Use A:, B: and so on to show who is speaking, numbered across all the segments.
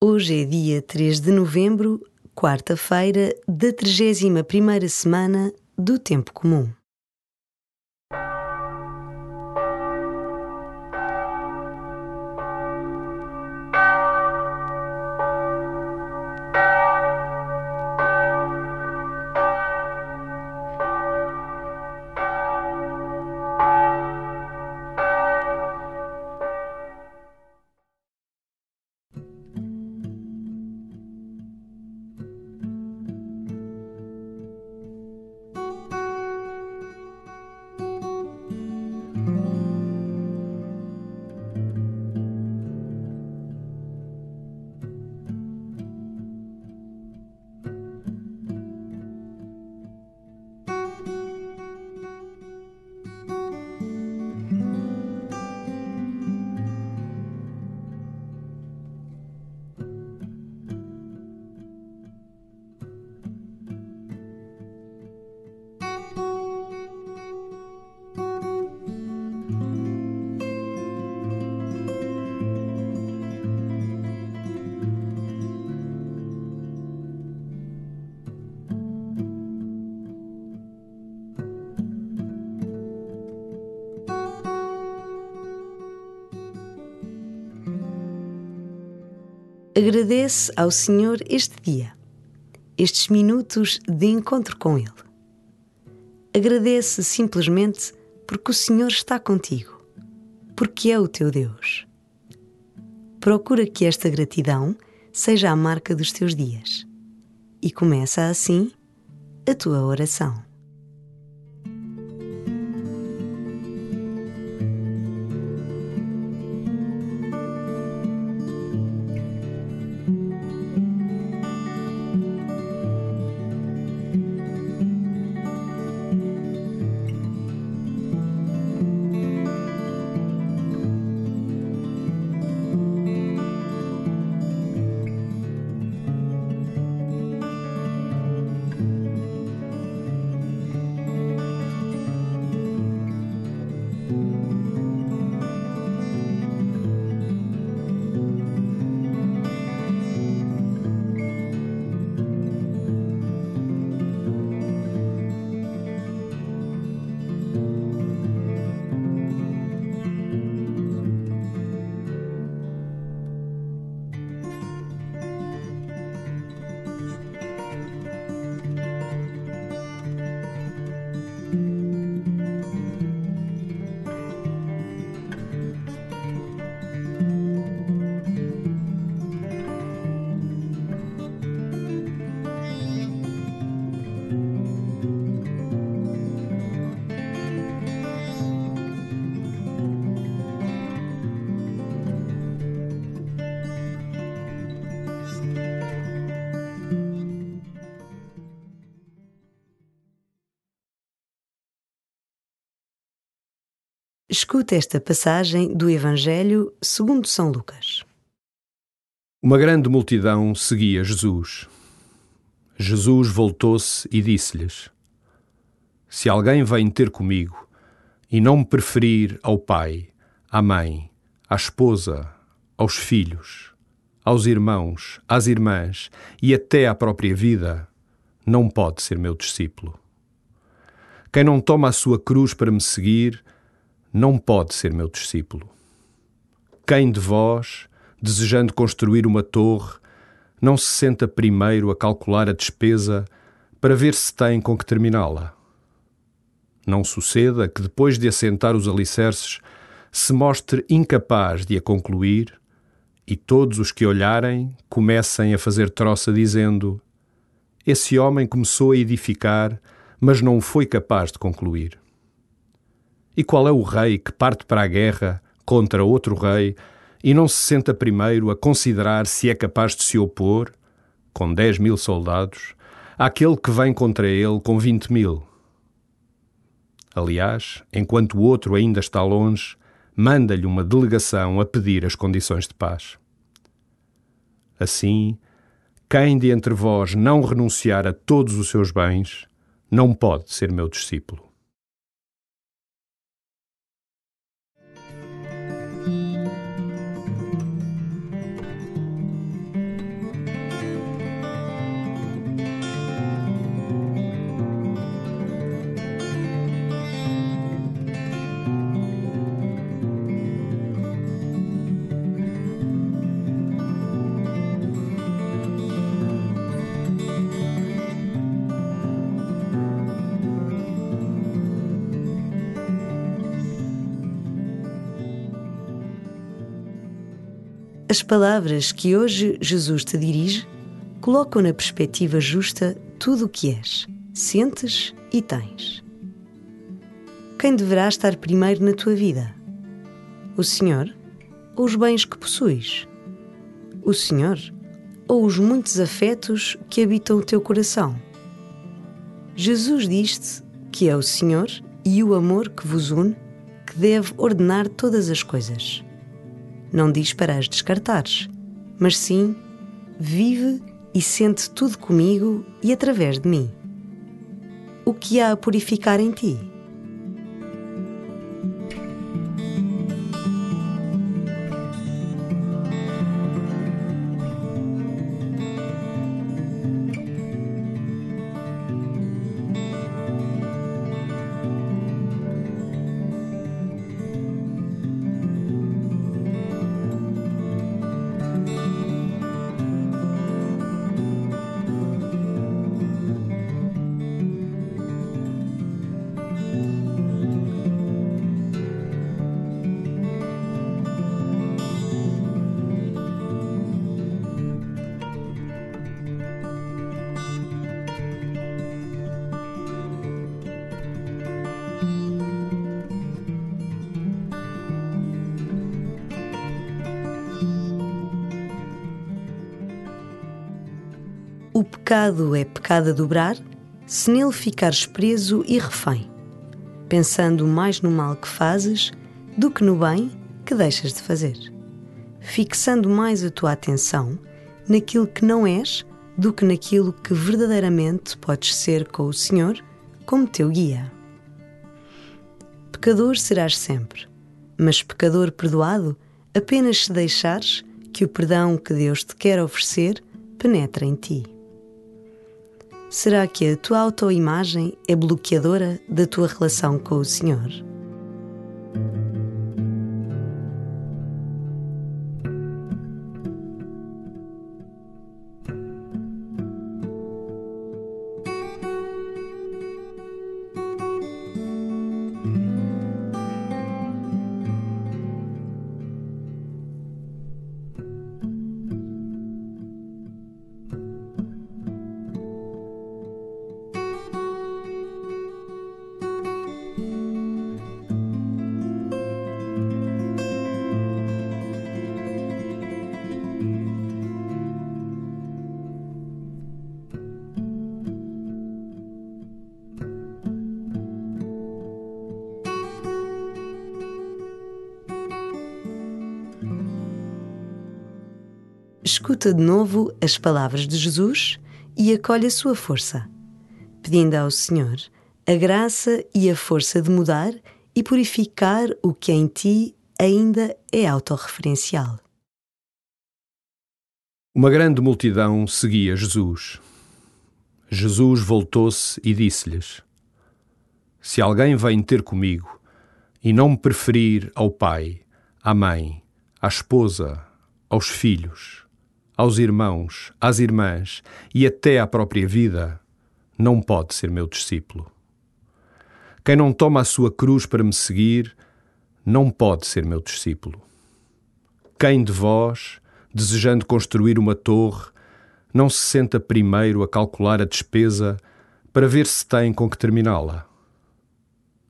A: Hoje é dia 3 de novembro, quarta-feira da 31ª semana do Tempo Comum. Agradece ao Senhor este dia, estes minutos de encontro com Ele. Agradece simplesmente porque o Senhor está contigo, porque é o teu Deus. Procura que esta gratidão seja a marca dos teus dias e começa assim a tua oração. Escuta esta passagem do Evangelho segundo São Lucas.
B: Uma grande multidão seguia Jesus. Jesus voltou-se e disse-lhes: Se alguém vem ter comigo e não me preferir ao pai, à mãe, à esposa, aos filhos, aos irmãos, às irmãs e até à própria vida, não pode ser meu discípulo. Quem não toma a sua cruz para me seguir, não pode ser meu discípulo. Quem de vós, desejando construir uma torre, não se senta primeiro a calcular a despesa para ver se tem com que terminá-la? Não suceda que, depois de assentar os alicerces, se mostre incapaz de a concluir e todos os que olharem comecem a fazer troça dizendo: Esse homem começou a edificar, mas não foi capaz de concluir. E qual é o rei que parte para a guerra contra outro rei e não se senta primeiro a considerar se é capaz de se opor, com dez mil soldados, àquele que vem contra ele com vinte mil? Aliás, enquanto o outro ainda está longe, manda-lhe uma delegação a pedir as condições de paz. Assim, quem de entre vós não renunciar a todos os seus bens, não pode ser meu discípulo.
A: As palavras que hoje Jesus te dirige colocam na perspectiva justa tudo o que és, sentes e tens. Quem deverá estar primeiro na tua vida? O Senhor ou os bens que possuis? O Senhor ou os muitos afetos que habitam o teu coração? Jesus diz-te que é o Senhor e o amor que vos une que deve ordenar todas as coisas. Não diz para as descartares, mas sim vive e sente tudo comigo e através de mim. O que há a purificar em ti? O pecado é pecado a dobrar se nele ficares preso e refém, pensando mais no mal que fazes do que no bem que deixas de fazer, fixando mais a tua atenção naquilo que não és do que naquilo que verdadeiramente podes ser com o Senhor como teu guia. Pecador serás sempre, mas pecador perdoado apenas se deixares que o perdão que Deus te quer oferecer penetre em ti. Será que a tua autoimagem é bloqueadora da tua relação com o Senhor? Escuta de novo as palavras de Jesus e acolhe a sua força, pedindo ao Senhor a graça e a força de mudar e purificar o que em ti ainda é autorreferencial.
B: Uma grande multidão seguia Jesus. Jesus voltou-se e disse-lhes: Se alguém vem ter comigo e não me preferir ao pai, à mãe, à esposa, aos filhos, aos irmãos, às irmãs e até à própria vida, não pode ser meu discípulo. Quem não toma a sua cruz para me seguir, não pode ser meu discípulo. Quem de vós, desejando construir uma torre, não se senta primeiro a calcular a despesa para ver se tem com que terminá-la?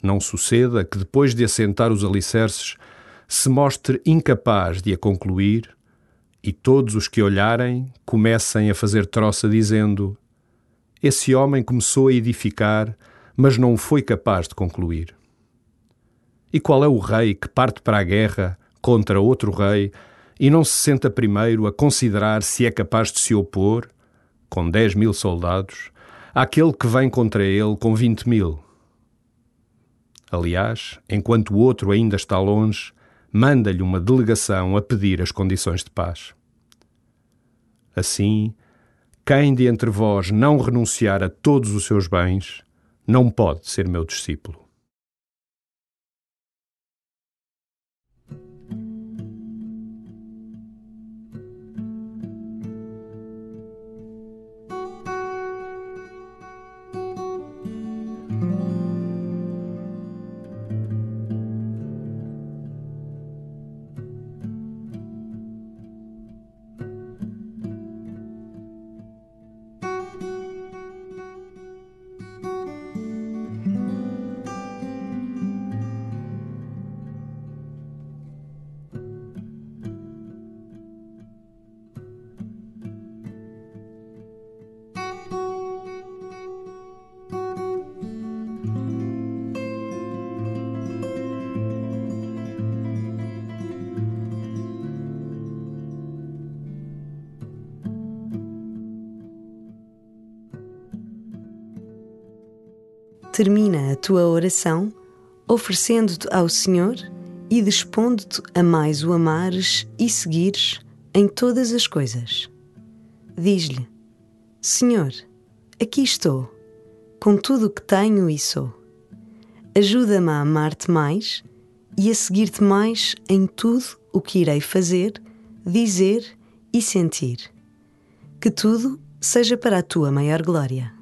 B: Não suceda que depois de assentar os alicerces se mostre incapaz de a concluir e todos os que olharem comecem a fazer troça, dizendo: Esse homem começou a edificar, mas não foi capaz de concluir. E qual é o rei que parte para a guerra contra outro rei e não se senta primeiro a considerar se é capaz de se opor, com dez mil soldados, àquele que vem contra ele com vinte mil? Aliás, enquanto o outro ainda está longe, manda-lhe uma delegação a pedir as condições de paz. Assim, quem de entre vós não renunciar a todos os seus bens, não pode ser meu discípulo.
A: Termina a tua oração oferecendo-te ao Senhor e dispondo-te a mais o amares e seguires em todas as coisas. Diz-lhe: Senhor, aqui estou, com tudo o que tenho e sou. Ajuda-me a amar-te mais e a seguir-te mais em tudo o que irei fazer, dizer e sentir. Que tudo seja para a tua maior glória.